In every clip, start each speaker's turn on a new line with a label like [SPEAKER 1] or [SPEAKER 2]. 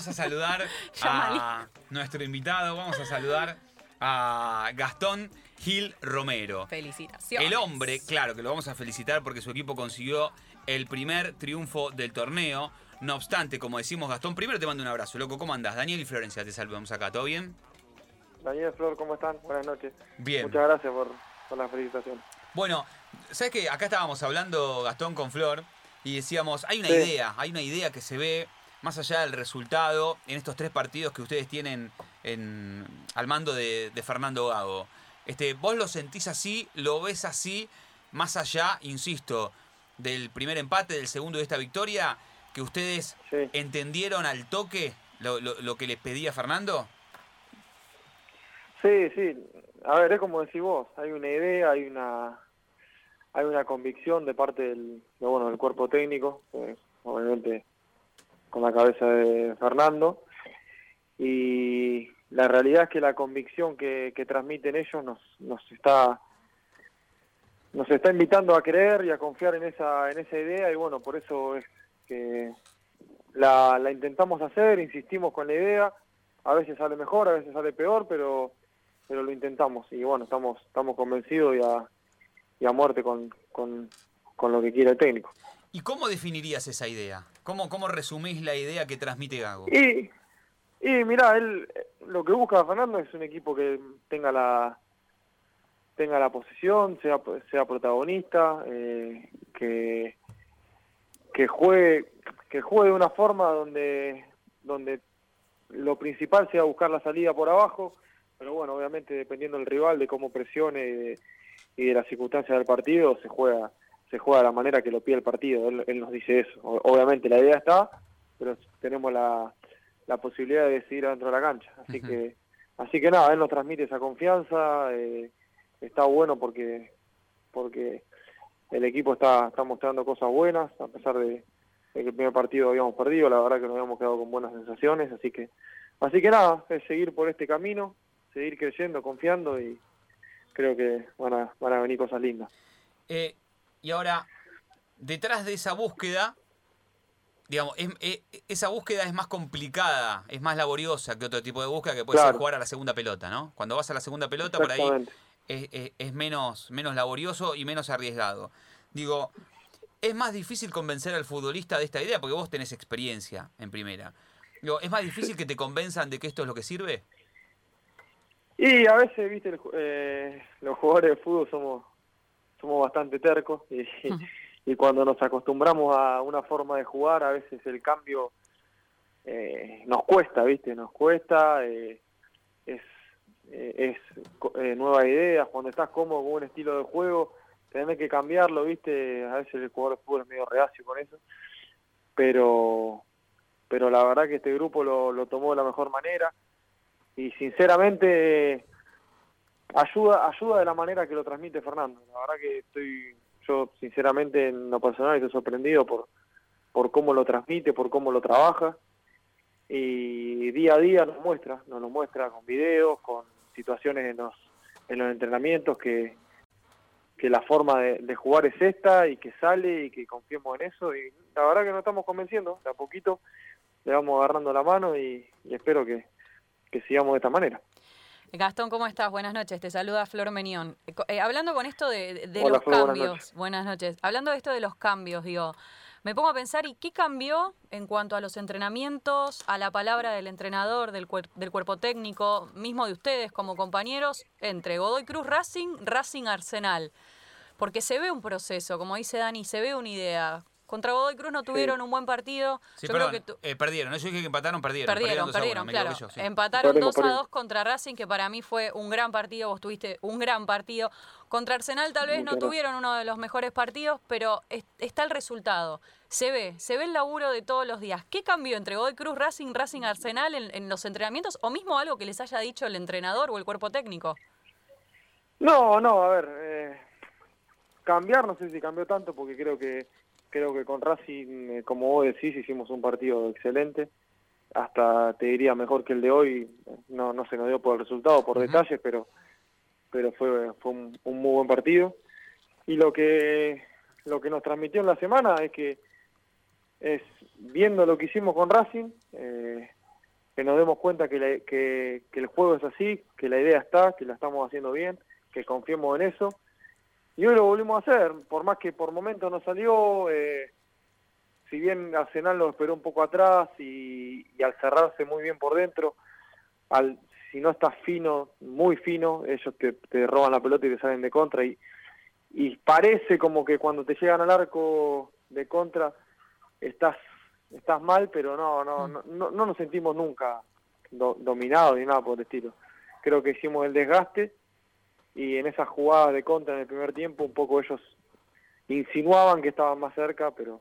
[SPEAKER 1] vamos a saludar a nuestro invitado, vamos a saludar a Gastón Gil Romero.
[SPEAKER 2] Felicitaciones.
[SPEAKER 1] El hombre, claro que lo vamos a felicitar porque su equipo consiguió el primer triunfo del torneo. No obstante, como decimos, Gastón, primero te mando un abrazo, loco. ¿Cómo andás? Daniel y Florencia, te saludamos acá. ¿Todo bien?
[SPEAKER 3] Daniel Flor, ¿cómo están? Buenas noches.
[SPEAKER 1] Bien.
[SPEAKER 3] Muchas gracias por, por la felicitación.
[SPEAKER 1] Bueno, ¿sabes qué? Acá estábamos hablando, Gastón, con Flor, y decíamos, hay una
[SPEAKER 3] Sí.
[SPEAKER 1] idea, hay una idea que se ve más allá del resultado en estos tres partidos que ustedes tienen en, al mando de, de Fernando Gago. Este, ¿Vos lo sentís así? ¿Lo ves así? Más allá, insisto, del primer empate, del segundo de esta victoria, que ustedes
[SPEAKER 3] Sí.
[SPEAKER 1] entendieron al toque lo, lo- lo que les pedía Fernando?
[SPEAKER 3] Sí, sí. A ver, es como decís vos, hay una idea, hay una hay una convicción de parte del, de, bueno, del cuerpo técnico, pues, obviamente con la cabeza de Fernando, y la realidad es que la convicción que, transmiten ellos nos, nos está nos está invitando a creer y a confiar en esa en esa idea. Y bueno por eso es que la, la intentamos hacer insistimos con la idea. A veces sale mejor a veces sale peor pero pero lo intentamos. Y bueno estamos estamos convencidos y a, y a muerte con, con, con lo que quiere el técnico.
[SPEAKER 1] ¿Y cómo definirías esa idea? ¿Cómo, cómo resumís la idea que transmite Gago?
[SPEAKER 3] Y, y mira, él eh, lo que busca Fernando es un equipo que tenga la tenga la posición, sea sea protagonista, eh, que que juegue que juegue de una forma donde donde lo principal sea buscar la salida por abajo, pero bueno, obviamente dependiendo del rival, de cómo presione y de, y de las circunstancias del partido, se juega se juega de la manera que lo pide el partido. Él, él nos dice eso. Obviamente la idea está, pero tenemos la, la posibilidad de decidir dentro de la cancha. Así que así que nada, él nos transmite esa confianza. eh, está bueno porque porque el equipo está está mostrando cosas buenas a pesar de, de que el primer partido habíamos perdido. La verdad que nos habíamos quedado con buenas sensaciones. Así que así que nada, es seguir por este camino, seguir creyendo, confiando y creo que van a van a venir cosas lindas.
[SPEAKER 1] Eh, y ahora, detrás de esa búsqueda, digamos, es- eh, esa búsqueda es más complicada, es más laboriosa que otro tipo de búsqueda que puede ser jugar a la segunda pelota, ¿no? Cuando vas a la segunda pelota, por ahí es, es- es menos, menos laborioso y menos arriesgado. Digo, es más difícil convencer al futbolista de esta idea porque vos tenés experiencia en primera. Digo, ¿es más difícil que te convenzan de que esto es lo que sirve?
[SPEAKER 3] Y a veces, viste, el eh, los jugadores de fútbol somos somos bastante tercos y, y cuando nos acostumbramos a una forma de jugar, a veces el cambio eh, nos cuesta, viste, nos cuesta, eh, es eh, es eh, nueva idea, cuando estás cómodo con un estilo de juego, tenés que cambiarlo, viste, a veces el jugador de fútbol es medio reacio con eso, pero pero la verdad que este grupo lo, lo tomó de la mejor manera. Y sinceramente ayuda ayuda de la manera que lo transmite Fernando. La verdad que estoy yo sinceramente en lo personal estoy sorprendido por por cómo lo transmite, por cómo lo trabaja y día a día nos muestra, nos lo muestra con videos, con situaciones en los en los entrenamientos que que la forma de, jugar es esta y que sale y que confiemos en eso y la verdad que nos estamos convenciendo, de a poquito le vamos agarrando la mano y, y espero que, que sigamos de esta manera.
[SPEAKER 2] Gastón, ¿cómo estás? Buenas noches. Te saluda Flor Menión. Eh, eh, hablando con esto de, de- de
[SPEAKER 3] Hola,
[SPEAKER 2] los
[SPEAKER 3] Flor, buenas
[SPEAKER 2] cambios.
[SPEAKER 3] noches.
[SPEAKER 2] Buenas noches. Hablando de esto de los cambios, digo, me pongo a pensar, ¿y qué cambió en cuanto a los entrenamientos, a la palabra del entrenador, del, cuer- del cuerpo técnico, mismo de ustedes como compañeros, entre Godoy Cruz Racing, Racing Arsenal? Porque se ve un proceso, como dice Dani, se ve una idea. Contra Godoy Cruz no tuvieron un buen partido.
[SPEAKER 1] Sí,
[SPEAKER 2] Yo
[SPEAKER 1] perdón,
[SPEAKER 2] creo que tu-
[SPEAKER 1] eh, perdieron. ¿no? Yo dije que empataron, perdieron.
[SPEAKER 2] Perdieron,
[SPEAKER 1] 2 a 1,
[SPEAKER 2] perdieron, claro.
[SPEAKER 1] equivoqué yo, sí.
[SPEAKER 2] Empataron
[SPEAKER 3] Perdimos,
[SPEAKER 2] 2 a
[SPEAKER 3] perdimos.
[SPEAKER 2] 2 contra Racing, que para mí fue un gran partido. Vos tuviste un gran partido. Contra Arsenal tal vez no
[SPEAKER 3] gracias.
[SPEAKER 2] tuvieron uno de los mejores partidos, pero es- está el resultado. Se ve, se ve el laburo de todos los días. ¿Qué cambió entre Godoy Cruz, Racing, Racing Arsenal en, en los entrenamientos? O mismo algo que les haya dicho el entrenador o el cuerpo técnico.
[SPEAKER 3] No, no, a ver, eh, cambiar no sé si cambió tanto porque creo que creo que con Racing, eh, como vos decís, hicimos un partido excelente, hasta te diría mejor que el de hoy, no no se nos dio por el resultado, por detalles, pero pero fue fue un, un muy buen partido. Y lo que lo que nos transmitió en la semana es que es viendo lo que hicimos con Racing, eh, que nos demos cuenta que, que, el juego es así, que la idea está, que la estamos haciendo bien, que confiemos en eso. Y hoy lo volvimos a hacer, por más que por momentos no salió, eh, si bien Arsenal lo esperó un poco atrás y, al cerrarse muy bien por dentro, al si no estás fino, muy fino, ellos te, te roban la pelota y te salen de contra y, y parece como que cuando te llegan al arco de contra estás estás mal, pero no no mm. no, no, nos sentimos nunca dominados ni nada por el estilo. Creo que hicimos el desgaste y en esas jugadas de contra en el primer tiempo un poco ellos insinuaban que estaban más cerca, pero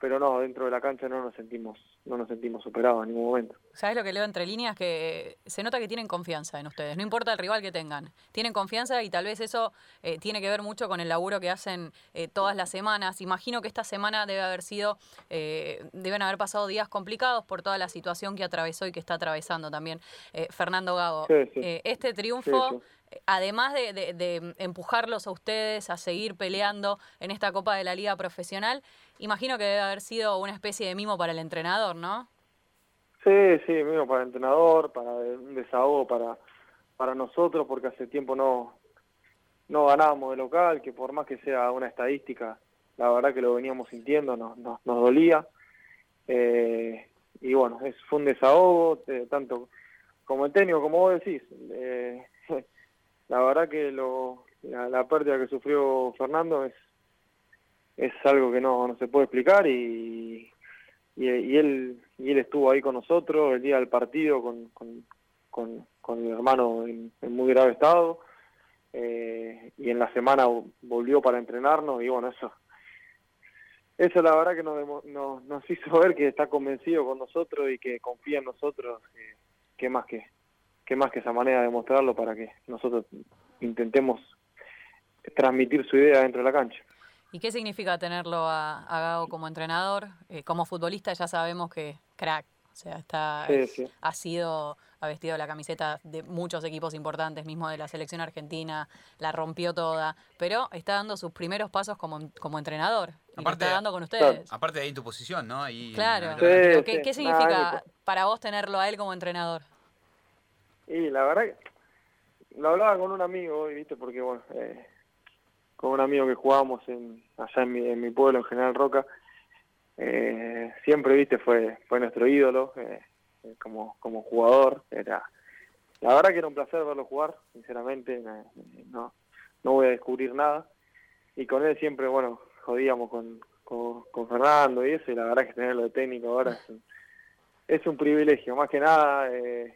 [SPEAKER 3] pero no, dentro de la cancha no nos sentimos no nos sentimos superados en ningún momento.
[SPEAKER 2] ¿Sabes lo que leo entre líneas? Que se nota que tienen confianza en ustedes, no importa el rival que tengan. Tienen confianza y tal vez eso eh, tiene que ver mucho con el laburo que hacen eh, todas las semanas. Imagino que esta semana debe haber sido, eh, deben haber pasado días complicados por toda la situación que atravesó y que está atravesando también Fernando Gago. este triunfo además de, empujarlos a ustedes a seguir peleando en esta Copa de la Liga Profesional, imagino que debe haber sido una especie de mimo para el entrenador, ¿no?
[SPEAKER 3] Sí, sí, mimo para el entrenador, para un desahogo para, para nosotros, porque hace tiempo no, no ganábamos de local, que por más que sea una estadística, la verdad que lo veníamos sintiendo, nos, nos, dolía. Eh, y bueno, es, fue un desahogo, eh, tanto como el técnico, como vos decís. Eh, la verdad que lo, la, pérdida que sufrió Fernando es, es algo que no, no se puede explicar y, y, él y él estuvo ahí con nosotros el día del partido con, con, con, mi hermano en, muy grave estado eh, y en la semana volvió para entrenarnos y bueno eso eso la verdad que nos, nos, nos hizo ver que está convencido con nosotros y que confía en nosotros eh, que más que qué más que esa manera de mostrarlo para que nosotros intentemos transmitir su idea dentro de la cancha.
[SPEAKER 2] ¿Y qué significa tenerlo a, Gago como entrenador? Eh, como futbolista ya sabemos que crack, o sea, está, ha sido, ha vestido la camiseta de muchos equipos importantes, mismo de la selección argentina, la rompió toda, pero está dando sus primeros pasos como, como entrenador. Y aparte, está dando con ustedes.
[SPEAKER 1] Aparte de ahí tu posición, ¿no?
[SPEAKER 2] claro. ¿Qué, significa para vos tenerlo a él como entrenador?
[SPEAKER 3] Y la verdad que lo hablaba con un amigo hoy, ¿viste? Porque, bueno, eh, con un amigo que jugábamos en, allá en mi, en mi pueblo, en General Roca, eh, siempre, ¿viste? Fue, fue nuestro ídolo eh, como, como jugador. Era, la verdad que era un placer verlo jugar, sinceramente, no, no voy a descubrir nada. Y con él siempre, bueno, jodíamos con, con, Fernando y eso, y la verdad que tenerlo de técnico ahora es un, es un privilegio, más que nada. Eh,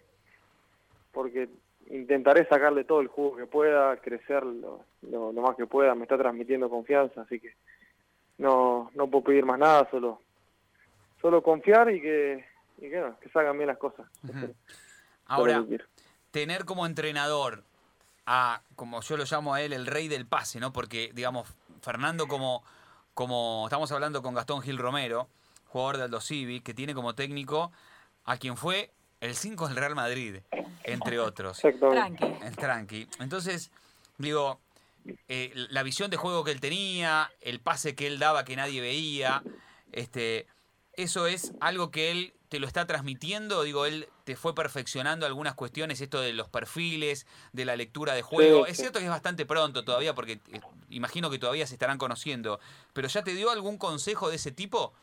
[SPEAKER 3] porque intentaré sacarle todo el jugo que pueda, crecer lo, lo, más que pueda, me está transmitiendo confianza, así que no, no puedo pedir más nada, solo, solo confiar y que, y que, que salgan bien las cosas.
[SPEAKER 1] Ahora, tener como entrenador a, como yo lo llamo a él, el rey del pase, ¿no? Porque, digamos, Fernando como, como estamos hablando con Gastón Gil Romero, jugador de Aldo Civi, que tiene como técnico a quien fue el 5 del Real Madrid, entre otros.
[SPEAKER 2] Tranqui.
[SPEAKER 1] Tranqui. Entonces, digo, eh, la visión de juego que él tenía, el pase que él daba que nadie veía, este, eso es algo que él te lo está transmitiendo, digo, él te fue perfeccionando algunas cuestiones, esto de los perfiles, de la lectura de juego. Es cierto que es bastante pronto todavía, porque eh, imagino que todavía se estarán conociendo, pero ¿ya te dio algún consejo de ese tipo?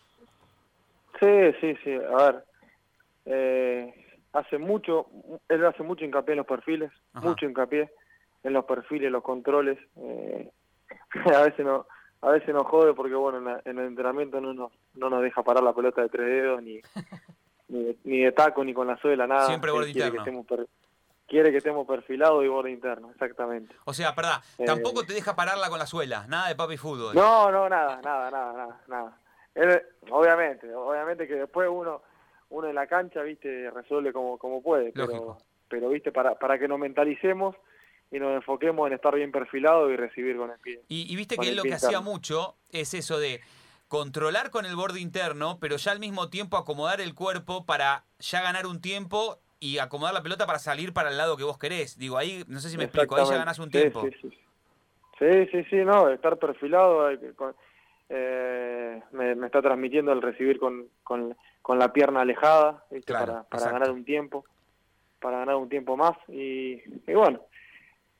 [SPEAKER 3] Sí, sí, sí. A ver, eh, hace mucho, él hace mucho hincapié en los perfiles, mucho hincapié en los perfiles, los controles. Eh, a veces no, a veces nos jode porque bueno, en, el entrenamiento no nos, no nos deja parar la pelota de tres dedos ni, ni, de, taco ni con la suela nada.
[SPEAKER 1] Siempre borde
[SPEAKER 3] quiere Que estemos quiere que estemos perfilados y borde interno, exactamente.
[SPEAKER 1] O sea, perdón, eh, tampoco te deja pararla con la suela, nada de papi fútbol.
[SPEAKER 3] No, no, nada, nada, nada, nada, nada. Él, obviamente, obviamente que después uno uno en la cancha, viste, resuelve como, como puede, pero, pero viste, para, para que nos mentalicemos y nos enfoquemos en estar bien perfilado y recibir con el pie.
[SPEAKER 1] Y, viste que él lo que hacía mucho es eso de controlar con el borde interno, pero ya al mismo tiempo acomodar el cuerpo para ya ganar un tiempo y acomodar la pelota para salir para el lado que vos querés. Digo, ahí, no sé si me explico, ahí ya ganás un tiempo.
[SPEAKER 3] Sí, sí, sí, no, estar perfilado, eh, me, me, está transmitiendo el recibir con, con, con la pierna alejada, ¿viste?
[SPEAKER 1] Claro,
[SPEAKER 3] para, para ganar un tiempo, para ganar un tiempo más y, y bueno,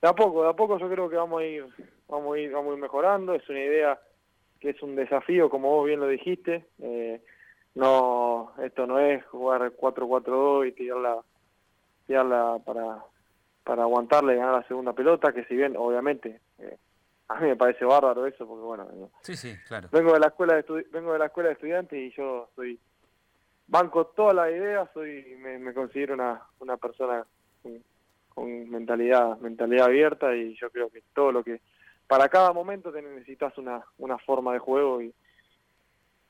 [SPEAKER 3] de a poco, de a poco yo creo que vamos a ir, vamos a ir, vamos a ir mejorando, es una idea que es un desafío, como vos bien lo dijiste, eh, no, esto no es jugar 4-4-2 y tirarla, tirarla para, para aguantarle y ganar la segunda pelota, que si bien obviamente eh, a mí me parece bárbaro eso, porque bueno,
[SPEAKER 1] Sí, sí, claro.
[SPEAKER 3] vengo de la escuela de vengo de la escuela de estudiantes y yo soy banco todas las ideas soy me, me considero una, una persona con, con mentalidad mentalidad abierta y yo creo que todo lo que para cada momento te necesitas una, una forma de juego y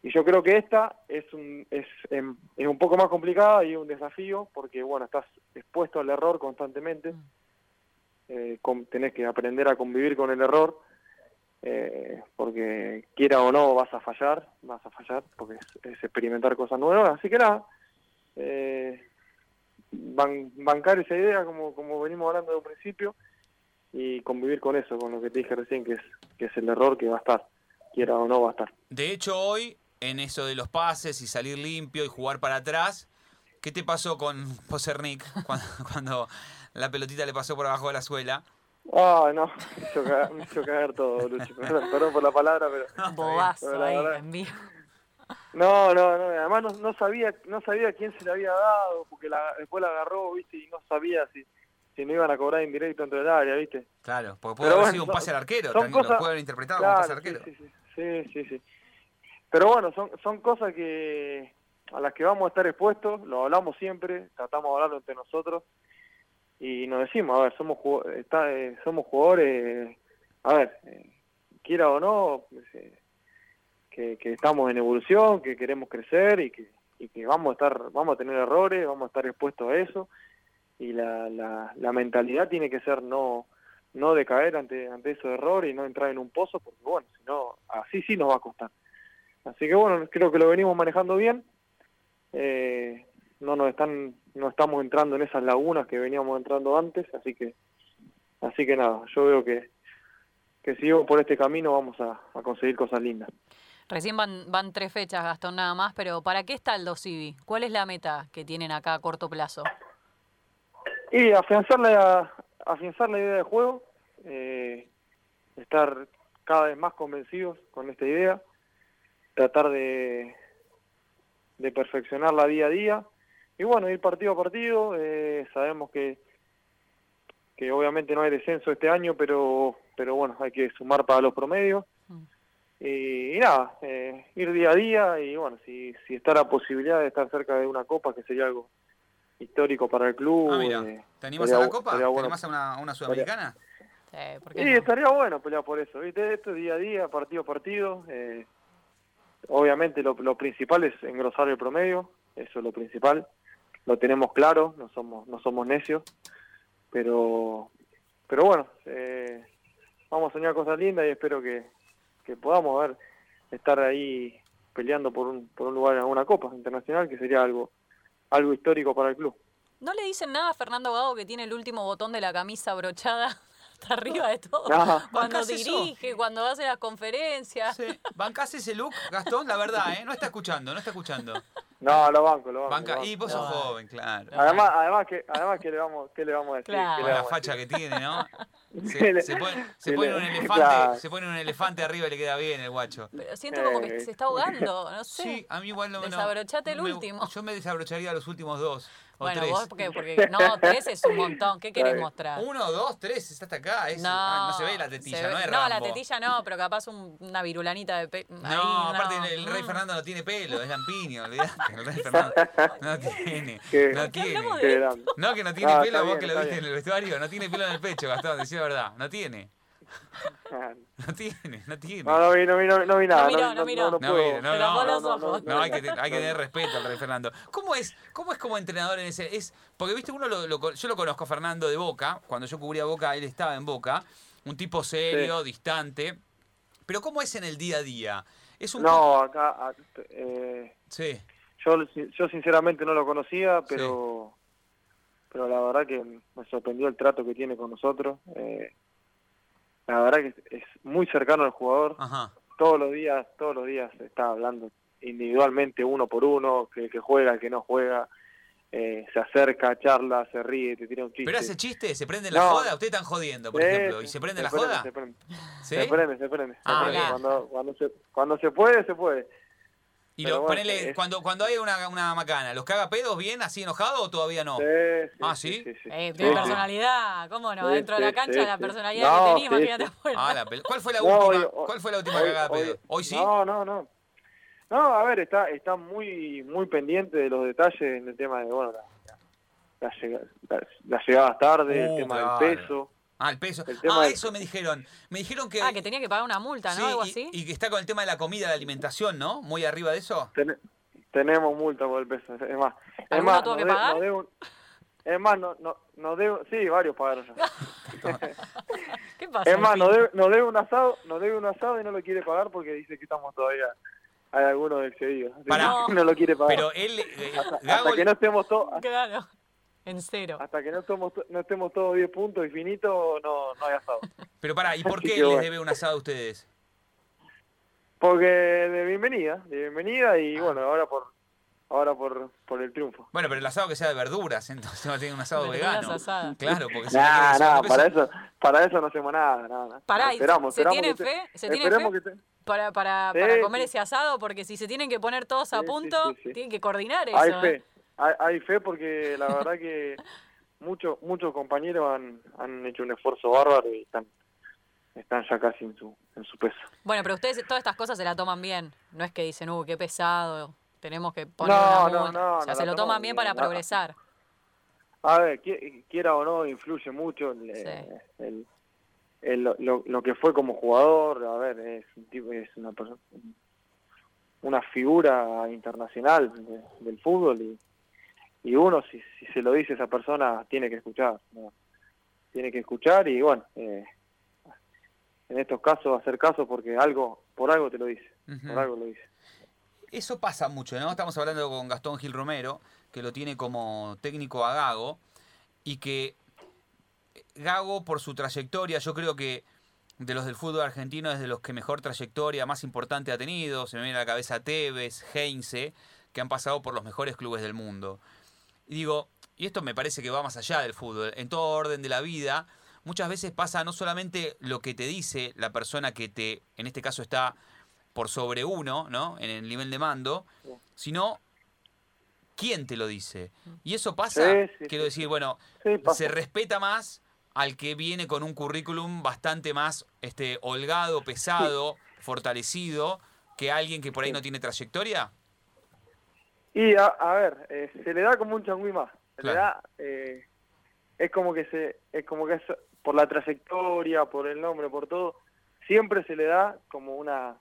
[SPEAKER 3] y yo creo que esta es un es, em, es un poco más complicada y un desafío porque bueno estás expuesto al error constantemente eh, con- tenés que aprender a convivir con el error eh, porque quiera o no vas a fallar, vas a fallar, porque es, experimentar cosas nuevas, así que nada, eh, ban- bancar esa idea como, como venimos hablando de un principio y convivir con eso, con lo que te dije recién, que es, que es el error que va a estar, quiera o no va a estar.
[SPEAKER 1] De hecho, hoy, en eso de los pases y salir limpio y jugar para atrás, ¿qué te pasó con Posernik cuando, cuando la pelotita le pasó por abajo de la suela?
[SPEAKER 3] Ah, no, me hizo cagar, me hizo cagar todo, Lucho, perdón, perdón por la palabra, pero...
[SPEAKER 2] Bobazo
[SPEAKER 3] Pero
[SPEAKER 2] ahí,
[SPEAKER 3] verdad-
[SPEAKER 2] en vivo.
[SPEAKER 3] No, no, no, además no, no sabía no sabía quién se le había dado, porque la, después la agarró, viste, y no sabía si, si no iban a cobrar indirecto dentro del área, viste.
[SPEAKER 1] Claro, porque puede
[SPEAKER 3] Pero
[SPEAKER 1] haber
[SPEAKER 3] bueno,
[SPEAKER 1] sido un
[SPEAKER 3] son-
[SPEAKER 1] pase al arquero, tranquilo,
[SPEAKER 3] cosas-
[SPEAKER 1] puede haber interpretado como un pase al arquero.
[SPEAKER 3] sí, sí, sí, sí, sí, sí. Pero bueno, son, son cosas que a las que vamos a estar expuestos, lo hablamos siempre, tratamos de hablarlo entre nosotros y nos decimos, a ver, somos está, eh, somos jugadores, a ver, eh, quiera o no, pues, eh, que, que estamos en evolución, que queremos crecer y que, y que vamos a estar, vamos a tener errores, vamos a estar expuestos a eso. Y la, la, la mentalidad tiene que ser no no decaer ante ante esos errores y no entrar en un pozo porque bueno si no así sí nos va a costar. Así que bueno creo que lo venimos manejando bien. Eh, no nos están no estamos entrando en esas lagunas que veníamos entrando antes así que así que nada yo veo que que si vamos por este camino vamos a, a conseguir cosas lindas
[SPEAKER 2] Recién van, van tres fechas, Gastón, nada más, pero ¿para qué está el Dosivi? ¿Cuál es la meta que tienen acá a corto plazo?
[SPEAKER 3] Y afianzar la, afianzar la idea de juego, eh, estar cada vez más convencidos con esta idea, tratar de, de perfeccionarla día a día y bueno, ir partido a partido. eh, sabemos que, que obviamente no hay descenso este año, pero, pero bueno, hay que sumar para los promedios.
[SPEAKER 2] Mm.
[SPEAKER 3] Y, y nada, eh, ir día a día y bueno, si, si está la posibilidad de estar cerca de una copa, que sería algo histórico para el club.
[SPEAKER 1] Ah, mira,
[SPEAKER 3] eh,
[SPEAKER 1] ¿te animas a
[SPEAKER 3] estaría
[SPEAKER 1] la Copa?
[SPEAKER 3] estaría
[SPEAKER 1] ¿Te
[SPEAKER 3] bueno.
[SPEAKER 1] animas a una, sudamericana?
[SPEAKER 2] Sí, ¿por qué
[SPEAKER 3] Sí,
[SPEAKER 2] no?
[SPEAKER 3] estaría bueno pelear por eso, ¿viste? Esto es día a día, partido a partido. eh, obviamente lo, lo principal es engrosar el promedio, eso es lo principal. Lo tenemos claro, no somos no somos necios, pero pero bueno, eh, vamos a soñar cosas lindas y espero que, que podamos ver estar ahí peleando por un, por un lugar en alguna copa internacional, que sería algo algo histórico para el club.
[SPEAKER 2] ¿No le dicen nada a Fernando Gago que tiene el último botón de la camisa abrochada arriba de todo?
[SPEAKER 3] No.
[SPEAKER 2] Cuando
[SPEAKER 1] ¿Bancás eso?
[SPEAKER 2] dirige, cuando hace las conferencias.
[SPEAKER 1] Sí. ¿Bancás ese look, Gastón? La verdad, ¿eh? No está escuchando, no está escuchando.
[SPEAKER 3] No, lo banco, lo banco.
[SPEAKER 1] Banca.
[SPEAKER 3] lo banco.
[SPEAKER 1] Y vos sos
[SPEAKER 2] No.
[SPEAKER 1] joven, claro.
[SPEAKER 3] Además, además que, además que le vamos, ¿qué le vamos a decir?
[SPEAKER 2] Claro.
[SPEAKER 3] ¿Qué
[SPEAKER 1] Con
[SPEAKER 3] le
[SPEAKER 1] la facha
[SPEAKER 3] decir?
[SPEAKER 1] que tiene, ¿no?
[SPEAKER 3] Sí,
[SPEAKER 1] Se, pone, se un elefante,
[SPEAKER 3] claro.
[SPEAKER 1] se pone un elefante arriba y le queda bien el guacho.
[SPEAKER 2] Pero siento como que
[SPEAKER 3] Eh.
[SPEAKER 2] se está ahogando, no sé.
[SPEAKER 1] Sí, a mí igual no no-
[SPEAKER 2] Desabrochate el
[SPEAKER 1] me-
[SPEAKER 2] último.
[SPEAKER 1] Yo me desabrocharía los últimos dos
[SPEAKER 2] bueno,
[SPEAKER 1] tres.
[SPEAKER 2] vos porque, porque no, tres es un montón. ¿Qué querés mostrar?
[SPEAKER 1] Uno, dos, tres, está hasta acá. es-
[SPEAKER 2] No,
[SPEAKER 1] ah, no se ve la tetilla,
[SPEAKER 2] ve-
[SPEAKER 1] no es
[SPEAKER 2] la
[SPEAKER 1] Rambo.
[SPEAKER 2] tetilla no, pero capaz un- una virulanita de pe-
[SPEAKER 1] No, aparte
[SPEAKER 2] no.
[SPEAKER 1] el rey
[SPEAKER 2] Mm.
[SPEAKER 1] Fernando no tiene pelo, es lampiño, olvidate. El rey Fernando no tiene,
[SPEAKER 3] ¿Qué?
[SPEAKER 1] no
[SPEAKER 2] ¿Por qué
[SPEAKER 1] tiene.
[SPEAKER 3] Qué.
[SPEAKER 1] No, que no tiene
[SPEAKER 3] Ah,
[SPEAKER 1] pelo, vos
[SPEAKER 3] bien,
[SPEAKER 1] que lo viste
[SPEAKER 3] bien.
[SPEAKER 1] en el vestuario, no tiene pelo en el pecho, Gastón, decía la verdad, no tiene, no tiene, no tiene.
[SPEAKER 3] No, no vi, no vi, no, no vi nada.
[SPEAKER 2] miró, no miró.
[SPEAKER 1] No,
[SPEAKER 3] puedo.
[SPEAKER 1] mire, no, no, no. No, hay que, hay que tener respeto al rey Fernando. ¿Cómo es, cómo es como entrenador en ese? Es, porque viste, uno lo, yo lo conozco a Fernando de Boca, cuando yo cubría Boca, él estaba en Boca, un tipo serio, distante. Pero ¿cómo es en el día a día? Es un
[SPEAKER 3] No, acá, eh,
[SPEAKER 1] Sí,
[SPEAKER 3] yo, yo sinceramente no lo conocía, pero, pero la verdad que me sorprendió el trato que tiene con nosotros. eh, la verdad que es, muy cercano al jugador.
[SPEAKER 1] ajá.
[SPEAKER 3] Todos los días, todos los días está hablando individualmente uno por uno, que, que juega, que no juega, eh, se acerca, charla, se ríe, te tira un chiste.
[SPEAKER 1] ¿Pero hace chiste? ¿Se prende la
[SPEAKER 3] No.
[SPEAKER 1] joda? Ustedes están jodiendo, por ejemplo. ¿Y se prende la
[SPEAKER 3] prende,
[SPEAKER 1] joda?
[SPEAKER 3] Se prende,
[SPEAKER 1] ¿Sí?
[SPEAKER 3] se prende, se prende. se
[SPEAKER 1] Ah,
[SPEAKER 3] prende. Cuando, cuando, se, cuando se puede, se puede.
[SPEAKER 1] Y
[SPEAKER 3] Pero
[SPEAKER 1] lo,
[SPEAKER 3] bueno,
[SPEAKER 1] ponele,
[SPEAKER 3] es-
[SPEAKER 1] cuando, cuando hay una, una macana, ¿los caga pedos bien, así enojado o todavía no?
[SPEAKER 3] Sí, sí,
[SPEAKER 1] Ah, ¿sí?
[SPEAKER 3] sí, sí.
[SPEAKER 2] Eh,
[SPEAKER 3] Sí,
[SPEAKER 2] tiene
[SPEAKER 3] sí.
[SPEAKER 2] personalidad, ¿cómo no?
[SPEAKER 3] Sí,
[SPEAKER 2] Dentro de la cancha
[SPEAKER 3] sí,
[SPEAKER 2] la personalidad
[SPEAKER 3] No,
[SPEAKER 2] que tenía,
[SPEAKER 3] sí,
[SPEAKER 2] imagínate
[SPEAKER 3] sí.
[SPEAKER 2] afuera.
[SPEAKER 1] Ah, la pel- ¿Cuál fue la
[SPEAKER 3] No,
[SPEAKER 1] última,
[SPEAKER 3] hoy-
[SPEAKER 1] ¿cuál fue la última
[SPEAKER 3] hoy-
[SPEAKER 1] cagada de
[SPEAKER 3] hoy-
[SPEAKER 1] pedo? ¿Hoy sí?
[SPEAKER 3] No, no, no. No, a ver, está está muy muy pendiente de los detalles en el tema de, bueno, la, la, la llega- la- las llegadas tarde,
[SPEAKER 1] Uh,
[SPEAKER 3] el tema
[SPEAKER 1] claro.
[SPEAKER 3] del peso.
[SPEAKER 1] Ah, el peso. Ah, eso me dijeron. Me dijeron que...
[SPEAKER 2] Ah, que tenía que pagar una multa, ¿no?
[SPEAKER 1] sí,
[SPEAKER 2] Algo
[SPEAKER 1] y-
[SPEAKER 2] así.
[SPEAKER 1] Y, que está con el tema de la comida, la alimentación, ¿no? Muy arriba de eso.
[SPEAKER 3] Ten- tenemos multa por el peso, es más. Es
[SPEAKER 2] ¿Alguno
[SPEAKER 3] más,
[SPEAKER 2] tuvo
[SPEAKER 3] nos
[SPEAKER 2] que
[SPEAKER 3] de-
[SPEAKER 2] pagar?
[SPEAKER 3] nos debe un- es más, no, no, nos debe, sí, varios pagaron ya.
[SPEAKER 2] ¿Qué pasa?
[SPEAKER 3] Es más,
[SPEAKER 2] al
[SPEAKER 3] nos debe, nos debe un asado, nos debe un asado y no lo quiere pagar porque dice que estamos todavía, hay algunos excedidos. Que
[SPEAKER 1] Pará.
[SPEAKER 3] no lo quiere pagar.
[SPEAKER 1] Pero él... eh,
[SPEAKER 3] hasta,
[SPEAKER 1] Gago-
[SPEAKER 3] hasta que no estemos todos,
[SPEAKER 2] Claro, en cero.
[SPEAKER 3] hasta que no estemos, to- no estemos todos 10 puntos y finito, no, no hay asado.
[SPEAKER 1] Pero pará, ¿y por qué les
[SPEAKER 3] bueno.
[SPEAKER 1] debe un asado a ustedes?
[SPEAKER 3] Porque de bienvenida, de bienvenida y bueno, ahora por ahora por, por el triunfo.
[SPEAKER 1] Bueno, pero el asado que sea de verduras, entonces va a tener un asado
[SPEAKER 2] Verduras
[SPEAKER 1] vegano.
[SPEAKER 2] asadas.
[SPEAKER 1] Claro, porque si
[SPEAKER 3] Nah,
[SPEAKER 1] no,
[SPEAKER 3] nah, para eso, para eso no hacemos nada, nada, nada.
[SPEAKER 2] Pará, ¿y
[SPEAKER 3] esperamos,
[SPEAKER 2] se
[SPEAKER 3] esperamos
[SPEAKER 2] tiene
[SPEAKER 3] que
[SPEAKER 2] fe? ¿Se tiene
[SPEAKER 3] esperemos
[SPEAKER 2] fe?
[SPEAKER 3] te-
[SPEAKER 2] Para, para,
[SPEAKER 3] Sí,
[SPEAKER 2] para comer
[SPEAKER 3] sí.
[SPEAKER 2] ese asado, porque si se tienen que poner todos a
[SPEAKER 3] Sí,
[SPEAKER 2] punto,
[SPEAKER 3] sí, sí.
[SPEAKER 2] tienen que coordinar eso.
[SPEAKER 3] hay
[SPEAKER 2] ¿eh?
[SPEAKER 3] fe, hay, hay fe porque la verdad que muchos muchos compañeros han, han hecho un esfuerzo bárbaro y están están ya casi en su en su peso.
[SPEAKER 2] Bueno, pero ustedes todas estas cosas se la toman bien. No es que dicen, uy, qué pesado, tenemos que poner
[SPEAKER 3] No,
[SPEAKER 2] una
[SPEAKER 3] no, no,
[SPEAKER 2] o sea,
[SPEAKER 3] no
[SPEAKER 2] se lo toman bien para progresar.
[SPEAKER 3] A ver, qui- quiera o no, influye mucho el,
[SPEAKER 2] Sí.
[SPEAKER 3] el- el- lo, lo- lo que fue como jugador. A ver, es un tipo, es una persona, una figura internacional de- del fútbol y, y uno, si, si se lo dice a esa persona, tiene que escuchar. ¿no? Tiene que escuchar y bueno, eh, en estos casos hacer caso porque algo, por algo te lo dice, por algo lo dice.
[SPEAKER 1] Eso pasa mucho, ¿no? Estamos hablando con Gastón Gil Romero, que lo tiene como técnico a Gago, y que Gago, por su trayectoria, yo creo que de los del fútbol argentino es de los que mejor trayectoria, más importante ha tenido. Se me viene a la cabeza Tevez, Heinze, que han pasado por los mejores clubes del mundo. Y digo, y esto me parece que va más allá del fútbol, en todo orden de la vida, muchas veces pasa no solamente lo que te dice la persona que te, en este caso está por sobre uno, ¿no? En el nivel de mando, sino quién te lo dice. Y eso pasa,
[SPEAKER 3] Sí, sí,
[SPEAKER 1] quiero decir, bueno,
[SPEAKER 3] Sí,
[SPEAKER 1] se respeta más al que viene con un currículum bastante más este holgado, pesado, fortalecido, que alguien que por ahí no tiene trayectoria.
[SPEAKER 3] Y a, a ver, eh, se le da como un changüí más. Se le da, eh, es como que se, es como que es por la trayectoria, por el nombre, por todo, siempre se le da como una,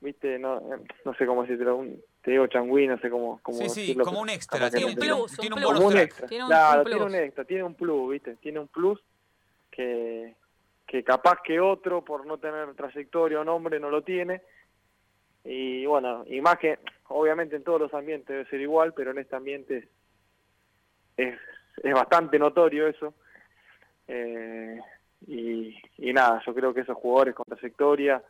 [SPEAKER 3] viste, no, no sé cómo decirlo, un, te digo changüí, no sé cómo, cómo
[SPEAKER 1] Sí, sí,
[SPEAKER 3] decirlo,
[SPEAKER 1] como un extra, tiene
[SPEAKER 3] no
[SPEAKER 1] un
[SPEAKER 2] plus,
[SPEAKER 1] plus, tiene un
[SPEAKER 2] plus.
[SPEAKER 1] bonus
[SPEAKER 3] como un
[SPEAKER 1] track.
[SPEAKER 3] extra.
[SPEAKER 2] Tiene un-
[SPEAKER 3] claro,
[SPEAKER 2] un
[SPEAKER 3] tiene
[SPEAKER 2] plus.
[SPEAKER 3] un extra, tiene un plus, viste, tiene un plus que, que capaz que otro por no tener trayectoria o nombre no lo tiene. Y bueno, y más que, obviamente en todos los ambientes debe ser igual, pero en este ambiente es, es, bastante notorio eso. Eh, y, y nada, yo creo que esos jugadores con trayectoria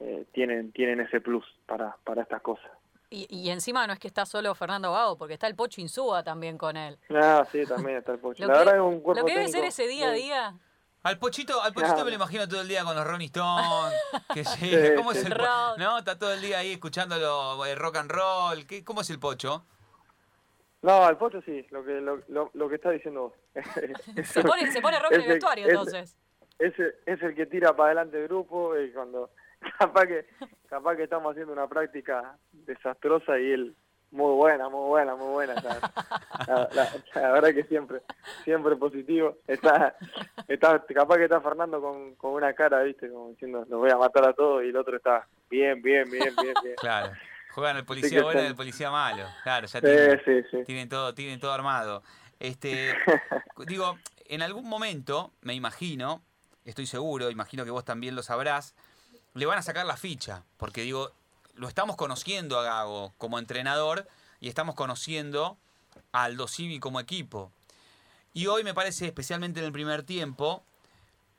[SPEAKER 3] eh, tienen, tienen ese plus para, para estas cosas.
[SPEAKER 2] Y, y encima no es que está solo Fernando Gago, porque está el Pocho Insúa también con él.
[SPEAKER 3] Ah, sí, también está el Pocho.
[SPEAKER 2] Lo
[SPEAKER 3] La
[SPEAKER 2] que,
[SPEAKER 3] verdad es un cuerpo
[SPEAKER 2] lo que debe ser ese día a día.
[SPEAKER 1] Al Pochito, al Pochito
[SPEAKER 3] Claro.
[SPEAKER 1] me lo imagino todo el día con los. Que llega.
[SPEAKER 3] Sí,
[SPEAKER 1] ¿Cómo es el. No, está todo el día ahí escuchándolo eh, rock and roll. ¿Qué, ¿Cómo es el Pocho?
[SPEAKER 3] No, el Pocho sí, lo que, lo, lo, lo que está diciendo vos.
[SPEAKER 2] Se pone, se pone rock en el vestuario entonces.
[SPEAKER 3] ese es el que tira para adelante el grupo y cuando capaz que capaz que estamos haciendo una práctica desastrosa y él muy buena muy buena muy buena la, la- la- la verdad que siempre siempre positivo está está capaz que está Fernando con, con una cara viste como diciendo los voy a matar a todos y el otro está bien bien bien bien bien
[SPEAKER 1] Claro. Juegan el policía bueno y el policía malo. Claro, ya
[SPEAKER 3] sí
[SPEAKER 1] tienen,
[SPEAKER 3] sí sí
[SPEAKER 1] tienen todo, tienen todo armado. Este, digo, en algún momento, me imagino, estoy seguro, imagino que vos también lo sabrás, le van a sacar la ficha, porque digo, lo estamos conociendo a Gago como entrenador y estamos conociendo a Aldo Civi como equipo. Y hoy me parece, especialmente en el primer tiempo,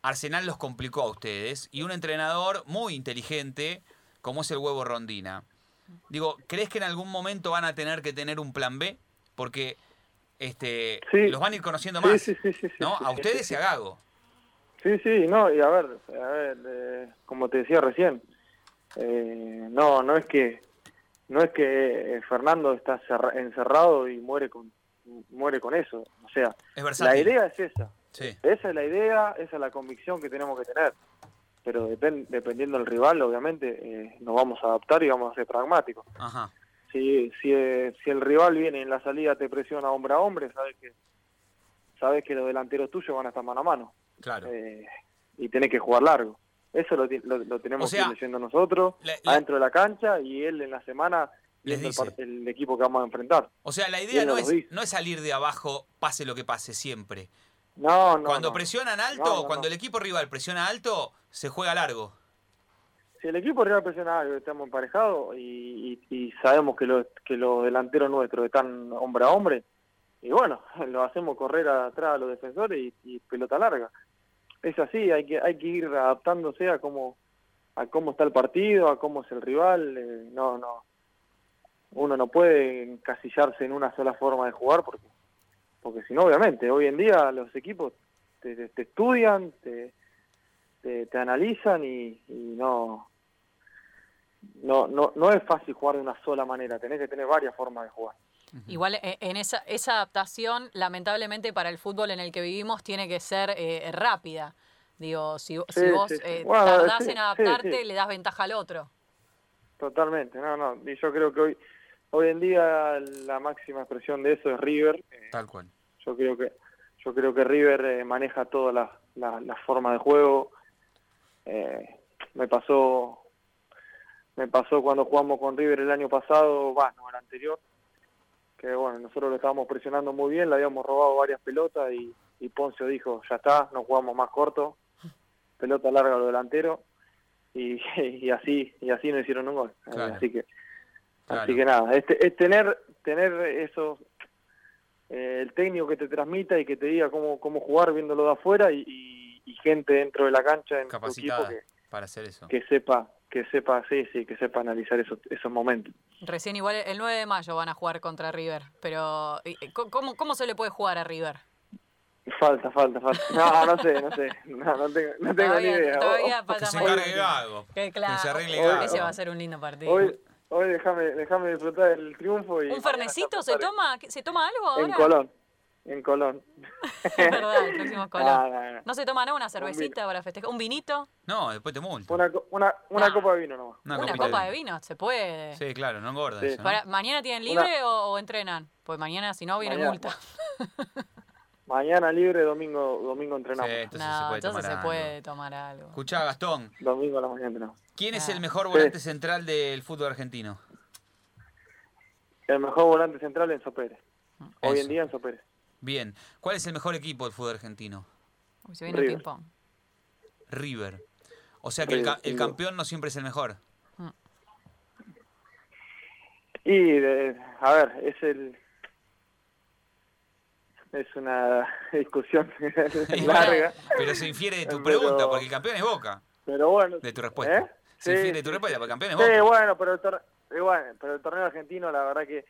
[SPEAKER 1] Arsenal los complicó a ustedes y un entrenador muy inteligente como es el huevo Rondina. Digo, ¿crees que en algún momento van a tener que tener un plan B? Porque este,
[SPEAKER 3] Sí.
[SPEAKER 1] los van a ir conociendo más,
[SPEAKER 3] sí, sí, sí, sí,
[SPEAKER 1] ¿no? A ustedes y a Gago.
[SPEAKER 3] Sí, sí, no, y a ver, a ver, eh, como te decía recién, eh, no, no es que, no es que eh, Fernando está cerra- encerrado y muere con, muere con eso, o sea,
[SPEAKER 1] Es
[SPEAKER 3] la idea es esa,
[SPEAKER 1] Sí.
[SPEAKER 3] esa es la idea, esa es la convicción que tenemos que tener, pero depen- dependiendo del rival, obviamente, eh, nos vamos a adaptar y vamos a ser pragmáticos.
[SPEAKER 1] Ajá.
[SPEAKER 3] Si, si, eh, si el rival viene en la salida te presiona hombre a hombre, sabes que, sabes que los delanteros tuyos van a estar mano a mano.
[SPEAKER 1] Claro.
[SPEAKER 3] Eh, y tenés que jugar largo. Eso lo, lo, lo tenemos
[SPEAKER 1] O sea,
[SPEAKER 3] leyendo nosotros,
[SPEAKER 1] la- la-
[SPEAKER 3] adentro de la cancha, y él en la semana
[SPEAKER 1] Les
[SPEAKER 3] el,
[SPEAKER 1] dice.
[SPEAKER 3] par- el equipo que vamos a enfrentar.
[SPEAKER 1] O sea, la idea no es,
[SPEAKER 3] dice.
[SPEAKER 1] no es salir de abajo, pase lo que pase, siempre.
[SPEAKER 3] No, no.
[SPEAKER 1] cuando
[SPEAKER 3] no.
[SPEAKER 1] presionan alto,
[SPEAKER 3] No, no,
[SPEAKER 1] cuando el equipo rival presiona alto, se juega largo.
[SPEAKER 3] Si el equipo rival presiona algo, estamos emparejados y, y- y sabemos que los, que los delanteros nuestros están hombre a hombre, y bueno, lo hacemos correr atrás a los defensores y, y pelota larga. Es así, hay que hay que ir adaptándose a cómo a cómo está el partido, a cómo es el rival. eh, no, no. Uno no puede encasillarse en una sola forma de jugar porque porque si no, obviamente, hoy en día los equipos te, te- te estudian, te, te, te analizan y, y no, no, no, no es fácil jugar de una sola manera, tenés que tener varias formas de jugar.
[SPEAKER 2] Igual eh, en esa, esa adaptación, lamentablemente para el fútbol en el que vivimos, tiene que ser eh, rápida. Digo, si, si
[SPEAKER 3] Sí,
[SPEAKER 2] vos
[SPEAKER 3] sí, sí.
[SPEAKER 2] eh,
[SPEAKER 3] Bueno,
[SPEAKER 2] tardás
[SPEAKER 3] sí,
[SPEAKER 2] en adaptarte,
[SPEAKER 3] sí.
[SPEAKER 2] le das ventaja al otro.
[SPEAKER 3] Totalmente, no, no, y yo creo que hoy, hoy en día la máxima expresión de eso es River. Eh,
[SPEAKER 1] Tal cual.
[SPEAKER 3] Yo creo que, yo creo que River eh, maneja todas las las- las formas de juego. Eh, me pasó, me pasó cuando jugamos con River el año pasado, va, no, el anterior, que bueno, nosotros lo estábamos presionando muy bien, le habíamos robado varias pelotas y, y Poncio dijo, ya está, no jugamos más corto, pelota larga a los delanteros y, y así y así no hicieron un gol. Eh,
[SPEAKER 1] Claro.
[SPEAKER 3] Así que
[SPEAKER 1] Claro.
[SPEAKER 3] así que nada, es, es tener tener eso eh, el técnico que te transmita y que te diga cómo, cómo jugar viéndolo de afuera y, y- y gente dentro de la cancha en tu equipo
[SPEAKER 1] Capacitada
[SPEAKER 3] que,
[SPEAKER 1] para hacer eso.
[SPEAKER 3] que sepa que sepa sí sí que sepa analizar esos esos momentos
[SPEAKER 2] Recién igual el 9 de mayo van a jugar contra River, pero ¿cómo, cómo se le puede jugar a River?
[SPEAKER 3] falta falta falta no no sé no sé no, no tengo no tengo
[SPEAKER 2] Todavía-
[SPEAKER 3] ni idea
[SPEAKER 2] todavía falta
[SPEAKER 1] Que se
[SPEAKER 2] más.
[SPEAKER 1] encargue Gago.
[SPEAKER 2] Que claro,
[SPEAKER 1] se arregle
[SPEAKER 3] Hoy-
[SPEAKER 1] Gago.
[SPEAKER 2] ese va a ser un lindo partido.
[SPEAKER 3] hoy hoy déjame déjame disfrutar del triunfo y
[SPEAKER 2] ¿Un fernecito se toma? ¿Se toma algo ahora?
[SPEAKER 3] en Colón en Colón
[SPEAKER 2] Es verdad, el próximo es Colón.
[SPEAKER 3] No, no, no.
[SPEAKER 2] ¿No se toma nada una cervecita para festejar? ¿Un vinito?
[SPEAKER 1] No, después te multo.
[SPEAKER 3] una co- una una copa de vino nomás
[SPEAKER 1] Una
[SPEAKER 2] Una, copa
[SPEAKER 1] de
[SPEAKER 2] de vino, se puede.
[SPEAKER 1] Sí, claro, no engorda
[SPEAKER 3] Sí.
[SPEAKER 1] eso. ¿no?
[SPEAKER 2] Para- ¿Mañana tienen libre o, o entrenan? Pues mañana, si no, viene
[SPEAKER 3] Mañana.
[SPEAKER 2] multa.
[SPEAKER 3] mañana libre domingo domingo entrenamos
[SPEAKER 1] Sí, entonces
[SPEAKER 2] no,
[SPEAKER 1] se puede
[SPEAKER 2] entonces
[SPEAKER 1] tomar
[SPEAKER 2] se
[SPEAKER 1] algo.
[SPEAKER 2] puede tomar algo.
[SPEAKER 1] Escuchá, Gastón,
[SPEAKER 3] domingo a la mañana entrenamos
[SPEAKER 1] ¿quién es
[SPEAKER 2] Ah.
[SPEAKER 1] el mejor
[SPEAKER 3] Sí.
[SPEAKER 1] volante central del fútbol argentino?
[SPEAKER 3] el mejor volante central Enzo Pérez hoy en día Enzo Pérez
[SPEAKER 1] Bien. ¿Cuál es el mejor equipo del fútbol argentino?
[SPEAKER 2] Uy, se viene el
[SPEAKER 3] River.
[SPEAKER 2] ping-pong.
[SPEAKER 1] River. O sea que el, ca- el campeón no siempre es el mejor.
[SPEAKER 3] Y, de- a ver, es el. Es una discusión larga.
[SPEAKER 1] pero se infiere de tu
[SPEAKER 3] Pero-
[SPEAKER 1] pregunta, porque el campeón es Boca.
[SPEAKER 3] Pero bueno.
[SPEAKER 1] De tu respuesta.
[SPEAKER 3] ¿eh?
[SPEAKER 1] Se
[SPEAKER 3] Sí,
[SPEAKER 1] infiere de tu respuesta, porque el campeón es Boca.
[SPEAKER 3] Sí, bueno, pero el, tor- bueno, pero el torneo argentino, la verdad que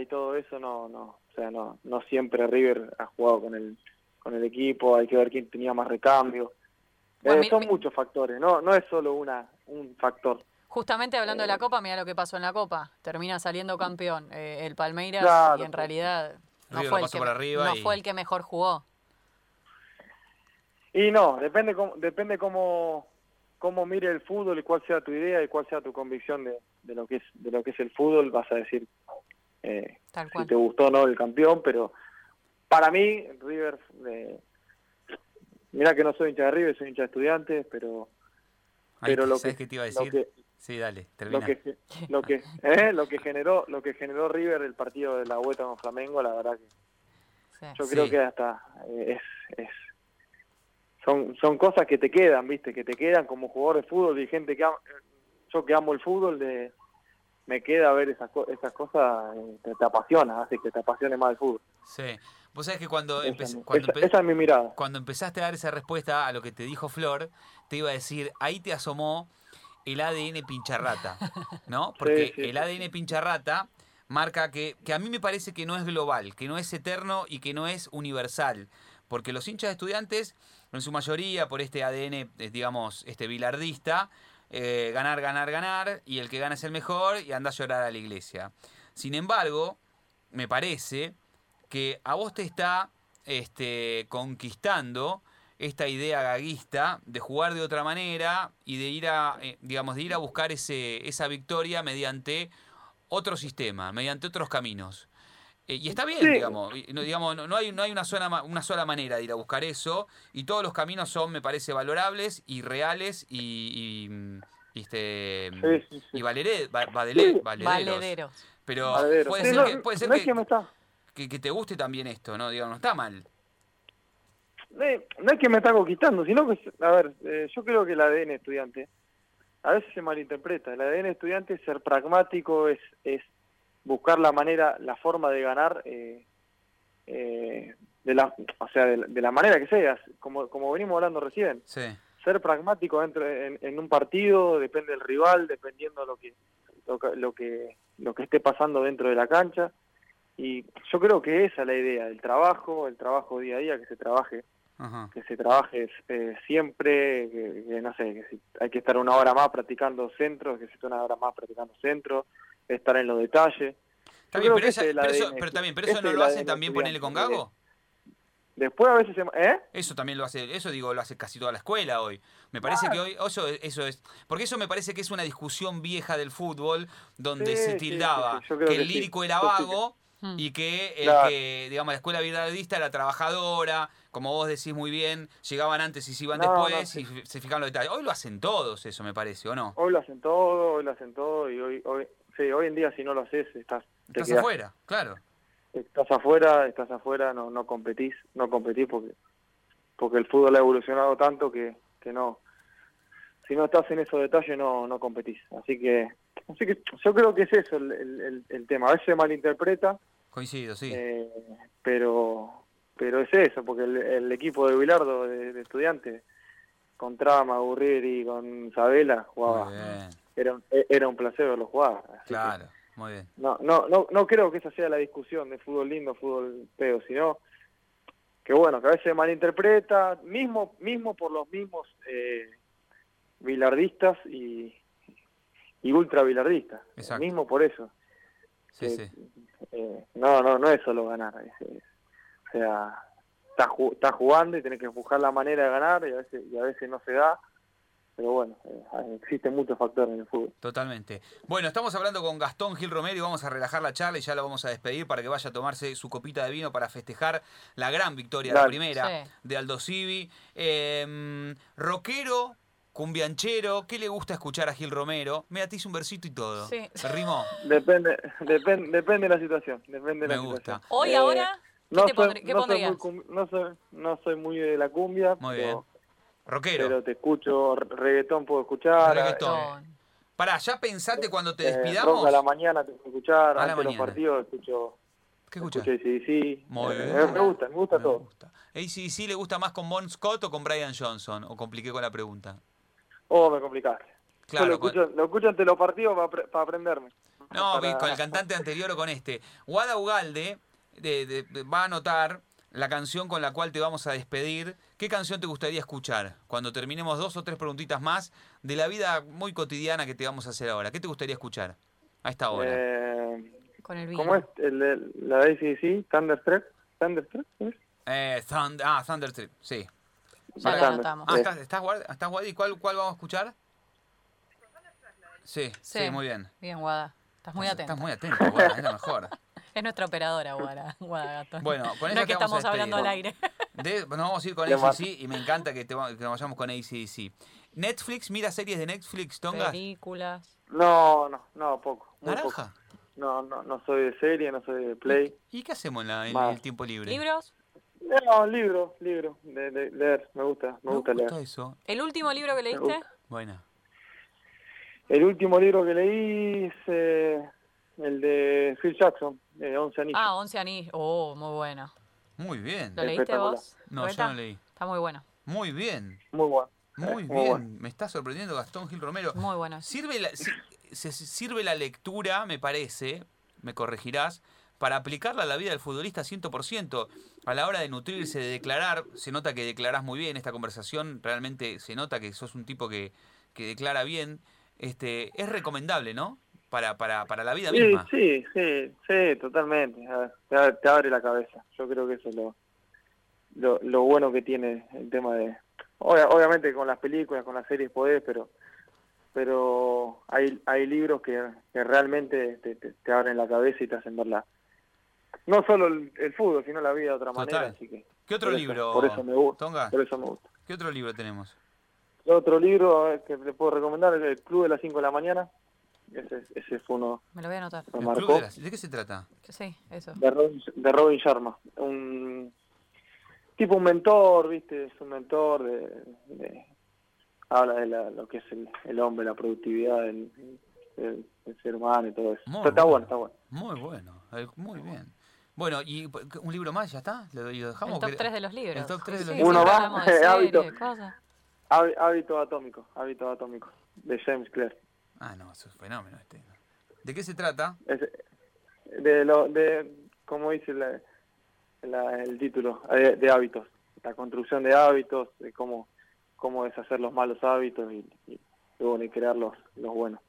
[SPEAKER 3] y todo eso, no, no, o sea, no, no siempre River ha jugado con el, con el equipo, hay que ver quién tenía más recambio.
[SPEAKER 2] Bueno,
[SPEAKER 3] Eh,
[SPEAKER 2] mi-
[SPEAKER 3] son
[SPEAKER 2] mi-
[SPEAKER 3] muchos factores, no, no es solo una, un factor.
[SPEAKER 2] Justamente hablando de la
[SPEAKER 3] Eh.
[SPEAKER 2] Copa, mira lo que pasó en la Copa. Termina saliendo campeón eh, el Palmeiras
[SPEAKER 3] Claro,
[SPEAKER 2] y en realidad no,
[SPEAKER 1] River
[SPEAKER 2] fue
[SPEAKER 1] lo
[SPEAKER 2] el,
[SPEAKER 1] pasó
[SPEAKER 2] que,
[SPEAKER 1] por arriba
[SPEAKER 2] no
[SPEAKER 1] y-
[SPEAKER 2] fue el que mejor jugó.
[SPEAKER 3] Y no, depende cómo, depende cómo, cómo mire el fútbol y cuál sea tu idea y cuál sea tu convicción de, de lo que es de lo que es el fútbol, vas a decir eh,
[SPEAKER 2] Tal
[SPEAKER 3] si te gustó o no el campeón, pero para mí River, eh, mira que no soy hincha de River, soy hincha de estudiantes, pero
[SPEAKER 1] Ay,
[SPEAKER 3] pero lo
[SPEAKER 1] ¿Sabes
[SPEAKER 3] que-
[SPEAKER 1] qué te iba a
[SPEAKER 3] lo
[SPEAKER 1] decir?
[SPEAKER 3] que
[SPEAKER 1] Sí, dale,
[SPEAKER 3] lo
[SPEAKER 1] termina.
[SPEAKER 3] que lo que eh, lo que generó lo que generó River el partido de la vuelta con Flamengo, la verdad que
[SPEAKER 2] Sí.
[SPEAKER 3] yo
[SPEAKER 1] Sí.
[SPEAKER 3] creo que hasta eh, es, es son son cosas que te quedan viste que te quedan como jugador de fútbol y gente que am- yo que amo el fútbol de me queda ver esas co- esas cosas eh, te, te apasiona hace que te apasione más el fútbol
[SPEAKER 1] Sí. Vos sabés que cuando,
[SPEAKER 3] esa,
[SPEAKER 1] cuando,
[SPEAKER 3] esa-
[SPEAKER 1] empe-
[SPEAKER 3] esa es mi mirada
[SPEAKER 1] cuando empezaste a dar esa respuesta a lo que te dijo Flor, te iba a decir, ahí te asomó el ADN pincharrata, ¿no? Porque
[SPEAKER 3] sí,
[SPEAKER 1] el. ADN pincharrata marca que, que a mí me parece que no es global, que no es eterno y que no es universal. Porque los hinchas de estudiantes, en su mayoría, por este ADN, eh, digamos, este bilardista, eh, ganar, ganar, ganar, y el que gana es el mejor, y anda a llorar a la iglesia. Sin embargo, me parece que a vos te está este, conquistando esta idea gaguista de jugar de otra manera y de ir a, eh, digamos, de ir a buscar ese, esa victoria mediante otro sistema, mediante otros caminos. Eh, y está bien,
[SPEAKER 3] Sí.
[SPEAKER 1] digamos, y no, digamos, no, no hay, no hay una, sola, ma- una sola manera de ir a buscar eso, y todos los caminos son, me parece, valorables y reales y, y, mm, y, este,
[SPEAKER 3] Sí, sí, sí.
[SPEAKER 1] y valere- va-
[SPEAKER 3] Sí.
[SPEAKER 1] valederos.
[SPEAKER 2] Valederos.
[SPEAKER 1] Pero
[SPEAKER 3] Valedero.
[SPEAKER 1] puede
[SPEAKER 3] Sí,
[SPEAKER 1] ser,
[SPEAKER 3] no,
[SPEAKER 1] que, puede ser
[SPEAKER 3] no
[SPEAKER 1] que,
[SPEAKER 3] es que me está,
[SPEAKER 1] que- que te guste también esto, ¿no? Digamos, no está mal.
[SPEAKER 3] no es, no es que me está conquistando, sino que, a ver, eh, yo creo que el ADN estudiante a veces se malinterpreta. El ADN estudiante es ser pragmático, es, es buscar la manera, la forma de ganar, eh, eh, de la, o sea, de, la- de la manera que sea, como, como venimos hablando recién.
[SPEAKER 1] Sí.
[SPEAKER 3] Ser pragmático dentro en, en un partido, depende del rival, dependiendo lo que, lo que, lo que, lo que esté pasando dentro de la cancha. Y yo creo que esa es la idea, el trabajo, el trabajo día a día, que se trabaje
[SPEAKER 1] Ajá.
[SPEAKER 3] que se trabaje eh, siempre, que, que, no sé, que si hay que estar una hora más practicando centros, que se esté una hora más practicando centros, estar en los detalles.
[SPEAKER 1] Está
[SPEAKER 3] Yo
[SPEAKER 1] bien,
[SPEAKER 3] creo
[SPEAKER 1] pero, esa- eso, pero también, pero eso no
[SPEAKER 3] es
[SPEAKER 1] lo hacen
[SPEAKER 3] ADN
[SPEAKER 1] también ponerle con. Gago.
[SPEAKER 3] Después a veces se... ¿Eh?
[SPEAKER 1] Eso también lo hace, eso digo, lo hace casi toda la escuela hoy. Me parece que hoy, eso, eso es, porque eso me parece que es una discusión vieja del fútbol, donde
[SPEAKER 3] Sí,
[SPEAKER 1] se tildaba
[SPEAKER 3] sí, sí,
[SPEAKER 1] que
[SPEAKER 3] que
[SPEAKER 1] el lírico era vago
[SPEAKER 2] Mm.
[SPEAKER 1] y que, el
[SPEAKER 3] Claro.
[SPEAKER 1] que, digamos, la escuela vilardista era trabajadora, como vos decís muy bien, llegaban antes y se iban
[SPEAKER 3] No, no,
[SPEAKER 1] después
[SPEAKER 3] sí.
[SPEAKER 1] y se fijaban los detalles. Hoy lo hacen todos eso, me parece, ¿o no?
[SPEAKER 3] Hoy lo hacen todo, hoy lo hacen todo y hoy, hoy, sí, hoy en día si no lo haces estás, te
[SPEAKER 1] Estás
[SPEAKER 3] quedás-
[SPEAKER 1] afuera, claro.
[SPEAKER 3] estás afuera, estás afuera, no, no competís, no competís porque, porque el fútbol ha evolucionado tanto que, que no, si no estás en esos detalles no, no competís. Así que, así que yo creo que es eso el, el, tema. A veces se malinterpreta,
[SPEAKER 1] Coincido, sí.
[SPEAKER 3] eh, pero, pero es eso, porque el, el equipo de Bilardo de, de estudiantes, con Trama, Gurrieri, con Sabela, jugaba.
[SPEAKER 1] Muy bien,
[SPEAKER 3] Era, un- era un placer verlo jugar. que-
[SPEAKER 1] claro, muy bien.
[SPEAKER 3] no, no, no, no creo que esa sea la discusión de fútbol lindo, fútbol feo, sino que bueno, que a veces malinterpreta, mismo, mismo por los mismos eh, bilardistas y, y ultra bilardistas,
[SPEAKER 1] Exacto.
[SPEAKER 3] mismo por eso.
[SPEAKER 1] Sí,
[SPEAKER 3] que,
[SPEAKER 1] sí.
[SPEAKER 3] eh, no, no, no es solo ganar, es- es- o sea, estás jugando y tenés que buscar la manera de ganar y a veces, y a veces no se da, pero bueno, eh, existen muchos factores en el fútbol.
[SPEAKER 1] Totalmente. Bueno, estamos hablando con Gastón Gil Romero y vamos a relajar la charla y ya lo vamos a despedir para que vaya a tomarse su copita de vino para festejar la gran victoria de la
[SPEAKER 3] Dale.
[SPEAKER 1] primera
[SPEAKER 2] Sí.
[SPEAKER 1] de Aldo Civi. Eh, rockero, cumbianchero, ¿qué le gusta escuchar a Gil Romero? Me atice un versito y todo.
[SPEAKER 2] Sí.
[SPEAKER 1] ¿Se rimó?
[SPEAKER 3] Depende, depende, depende de la situación, depende de
[SPEAKER 1] Me
[SPEAKER 3] la
[SPEAKER 1] gusta.
[SPEAKER 3] situación.
[SPEAKER 2] Hoy,
[SPEAKER 3] Eh,
[SPEAKER 2] ahora, ¿qué
[SPEAKER 3] no
[SPEAKER 2] te
[SPEAKER 3] soy,
[SPEAKER 2] qué
[SPEAKER 3] no soy
[SPEAKER 2] pondrías?
[SPEAKER 3] muy cum- no soy, no soy muy de la cumbia,
[SPEAKER 1] Muy
[SPEAKER 3] pero,
[SPEAKER 1] bien. Rockero.
[SPEAKER 3] pero te escucho, reggaetón puedo escuchar,
[SPEAKER 1] Reggaetón.
[SPEAKER 3] eh,
[SPEAKER 1] Pará, ¿ya pensaste cuando te
[SPEAKER 3] eh,
[SPEAKER 1] despidamos?
[SPEAKER 3] rock a la mañana te puedo escuchar,
[SPEAKER 1] A la
[SPEAKER 3] antes de los partidos escucho,
[SPEAKER 1] ¿Qué
[SPEAKER 3] escucho ACDC,
[SPEAKER 1] Muy
[SPEAKER 3] eh,
[SPEAKER 1] bien.
[SPEAKER 3] me gusta, me gusta
[SPEAKER 1] Me
[SPEAKER 3] todo.
[SPEAKER 1] gusta. ACDC le gusta más con Bon Scott o con Brian Johnson? ¿O compliqué con la pregunta?
[SPEAKER 3] Oh, me complicaste.
[SPEAKER 1] Claro,
[SPEAKER 3] Yo lo
[SPEAKER 1] con-
[SPEAKER 3] escucho, lo escucho ante los partidos para aprenderme.
[SPEAKER 1] No,
[SPEAKER 3] Para-
[SPEAKER 1] con el cantante anterior o con este. Guada Ugalde de- de- de- va a anotar la canción con la cual te vamos a despedir. ¿Qué canción te gustaría escuchar cuando terminemos dos o tres preguntitas más de la vida muy cotidiana que te vamos a hacer ahora? ¿Qué te gustaría escuchar a esta hora?
[SPEAKER 3] Eh,
[SPEAKER 2] con el vino.
[SPEAKER 3] ¿Cómo es el, de- la de? ¿Thunderstruck? ¿Thunderstruck?
[SPEAKER 1] Eh, Thund- ah, Thunder Trip, sí.
[SPEAKER 2] Ya lo
[SPEAKER 3] Thunder.
[SPEAKER 2] anotamos.
[SPEAKER 1] Ah, ¿estás, estás, guard- estás guardi? ¿Cuál, ¿Cuál vamos a escuchar? Sí, sí,
[SPEAKER 2] Sí.
[SPEAKER 1] muy bien.
[SPEAKER 2] Bien, Guada. Estás muy atento.
[SPEAKER 1] Estás muy atento, Guada, es la mejor.
[SPEAKER 2] Es nuestra operadora, Guada, Guada Gastón.
[SPEAKER 1] Bueno, con
[SPEAKER 2] no es que estamos hablando al aire.
[SPEAKER 1] De- nos vamos a ir con ACDC y me encanta que, te, que vayamos con ACDC. Netflix, mira series de Netflix, Tongas.
[SPEAKER 2] Películas.
[SPEAKER 3] No, no, no, poco. muy poco.
[SPEAKER 1] Naranja.
[SPEAKER 3] No, no, no soy de serie, no soy de play.
[SPEAKER 1] ¿Y qué hacemos en, la- en el tiempo libre?
[SPEAKER 2] ¿Libros?
[SPEAKER 3] No, libro, libro, de, de leer, me gusta, me,
[SPEAKER 1] Me
[SPEAKER 3] gusta
[SPEAKER 1] gusta
[SPEAKER 3] leer.
[SPEAKER 1] eso.
[SPEAKER 2] ¿El último libro que leíste?
[SPEAKER 1] Bueno.
[SPEAKER 3] El último libro que leí es eh, el de Phil Jackson, de 11 anillos.
[SPEAKER 2] Ah, Once Anillos. Oh, muy bueno.
[SPEAKER 1] Muy bien.
[SPEAKER 2] ¿Lo leíste vos?
[SPEAKER 1] No, yo no leí.
[SPEAKER 2] Está muy bueno.
[SPEAKER 1] Muy bien.
[SPEAKER 3] Muy bueno.
[SPEAKER 1] Muy
[SPEAKER 3] Muy
[SPEAKER 1] bien,
[SPEAKER 3] bueno.
[SPEAKER 1] me está sorprendiendo Gastón Gil Romero.
[SPEAKER 2] Muy bueno.
[SPEAKER 1] Sirve la, si- se- se sirve la lectura, me parece, me corregirás, para aplicarla a la vida del futbolista 100%. A la hora de nutrirse, de declarar, se nota que declarás muy bien esta conversación, realmente se nota que sos un tipo que, que declara bien. Este, es recomendable, ¿no? Para, para, para la vida
[SPEAKER 3] Sí,
[SPEAKER 1] misma.
[SPEAKER 3] sí, sí, sí, totalmente. Ver, Te, te abre la cabeza. Yo creo que eso es lo, lo, lo bueno que tiene el tema de... obvia- obviamente con las películas, con las series podés, pero pero hay hay libros que, que realmente te, te, te abren la cabeza y te hacen verla. No solo el, el fútbol, sino la vida de otra
[SPEAKER 1] Total.
[SPEAKER 3] manera. Así que
[SPEAKER 1] ¿Qué otro
[SPEAKER 3] por eso-
[SPEAKER 1] libro,
[SPEAKER 3] por eso me gusta. Por eso me gusta.
[SPEAKER 1] ¿Qué otro libro tenemos?
[SPEAKER 3] Otro libro eh, que le puedo recomendar es El Club de las 5 de la mañana. Ese, ese fue uno
[SPEAKER 2] Me lo voy a anotar.
[SPEAKER 1] El
[SPEAKER 3] me marcó.
[SPEAKER 1] de, las- ¿De qué se trata?
[SPEAKER 2] Sí, eso.
[SPEAKER 3] de Robin, de Robin Sharma, un tipo un mentor, viste, es un mentor de, de- habla de la- lo que es el, el hombre, la productividad del, del- del ser humano y todo eso.
[SPEAKER 1] Muy
[SPEAKER 3] Pero está
[SPEAKER 1] bueno.
[SPEAKER 3] está bueno.
[SPEAKER 1] Muy bueno, eh, muy bien. Bueno, ¿y un libro más ya está? ¿Lo, lo dejamos?
[SPEAKER 2] El top
[SPEAKER 1] ¿Qué-
[SPEAKER 2] 3 de los libros.
[SPEAKER 1] El top 3 de los
[SPEAKER 2] sí,
[SPEAKER 3] Uno
[SPEAKER 1] libros.
[SPEAKER 3] más, hábito. Hábito atómico, hábito atómico, de James Clear.
[SPEAKER 1] Ah, no, es fenómeno este. ¿De qué se trata?
[SPEAKER 3] Es- de lo, de, como dice la- el título, de, de hábitos, la construcción de hábitos, de cómo, cómo deshacer los malos hábitos y, y, y bueno, y crear los, los buenos.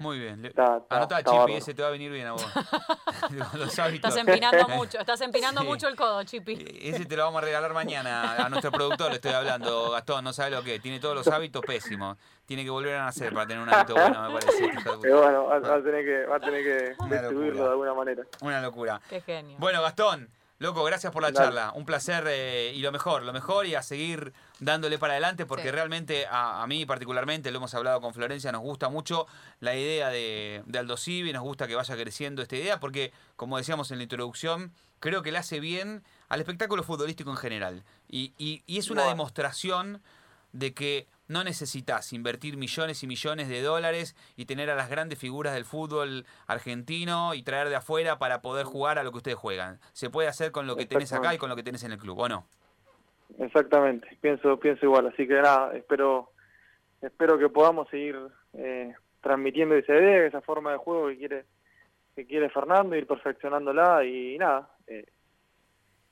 [SPEAKER 1] Muy bien. Le-
[SPEAKER 3] Está- está-
[SPEAKER 1] Anotá,
[SPEAKER 3] está
[SPEAKER 1] Chipi, ese te va a venir bien a vos. Los hábitos.
[SPEAKER 2] Estás empinando mucho, estás empinando
[SPEAKER 1] Sí.
[SPEAKER 2] mucho el codo, Chipi.
[SPEAKER 1] Eh, Ese te lo vamos a regalar mañana a nuestro productor, le estoy hablando, Gastón, no sabe lo que es, tiene todos los hábitos pésimos. Tiene que volver a nacer para tener un hábito bueno, me parece.
[SPEAKER 3] Pero bueno, va, va a tener que, va a tener que distribuirlo
[SPEAKER 1] locura.
[SPEAKER 3] de alguna manera.
[SPEAKER 1] Una locura.
[SPEAKER 2] Qué genio.
[SPEAKER 1] Bueno, Gastón, loco, gracias por la
[SPEAKER 3] Dale.
[SPEAKER 1] charla. Un placer eh, y lo mejor, lo mejor y a seguir dándole para adelante porque
[SPEAKER 2] Sí.
[SPEAKER 1] realmente a, a mí particularmente, lo hemos hablado con Florencia, nos gusta mucho la idea de, de Aldo Civi, nos gusta que vaya creciendo esta idea porque, como decíamos en la introducción, creo que le hace bien al espectáculo futbolístico en general. Y, y- y es una demostración de que no necesitas invertir millones y millones de dólares y tener a las grandes figuras del fútbol argentino y traer de afuera para poder jugar a lo que ustedes juegan. Se puede hacer con lo que tenés acá y con lo que tenés en el club, ¿o no?
[SPEAKER 3] Exactamente, pienso, pienso igual. Así que nada, espero, espero que podamos seguir eh, transmitiendo esa idea, esa forma de juego que quiere, que quiere Fernando, ir perfeccionándola y nada, eh,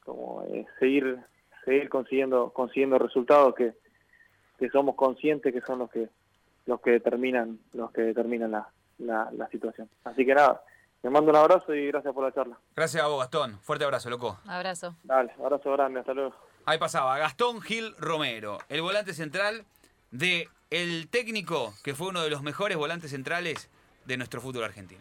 [SPEAKER 3] como eh, seguir, seguir consiguiendo, consiguiendo resultados que, que somos conscientes que son los que, los que determinan, los que determinan la, la, la situación. Así que nada, te mando un abrazo y gracias por la charla.
[SPEAKER 1] Gracias a vos, Gastón. Fuerte abrazo, loco.
[SPEAKER 2] Abrazo.
[SPEAKER 3] Dale, abrazo grande, hasta luego.
[SPEAKER 1] Ahí pasaba Gastón Gil Romero, el volante central de técnico que fue uno de los mejores volantes centrales de nuestro fútbol argentino.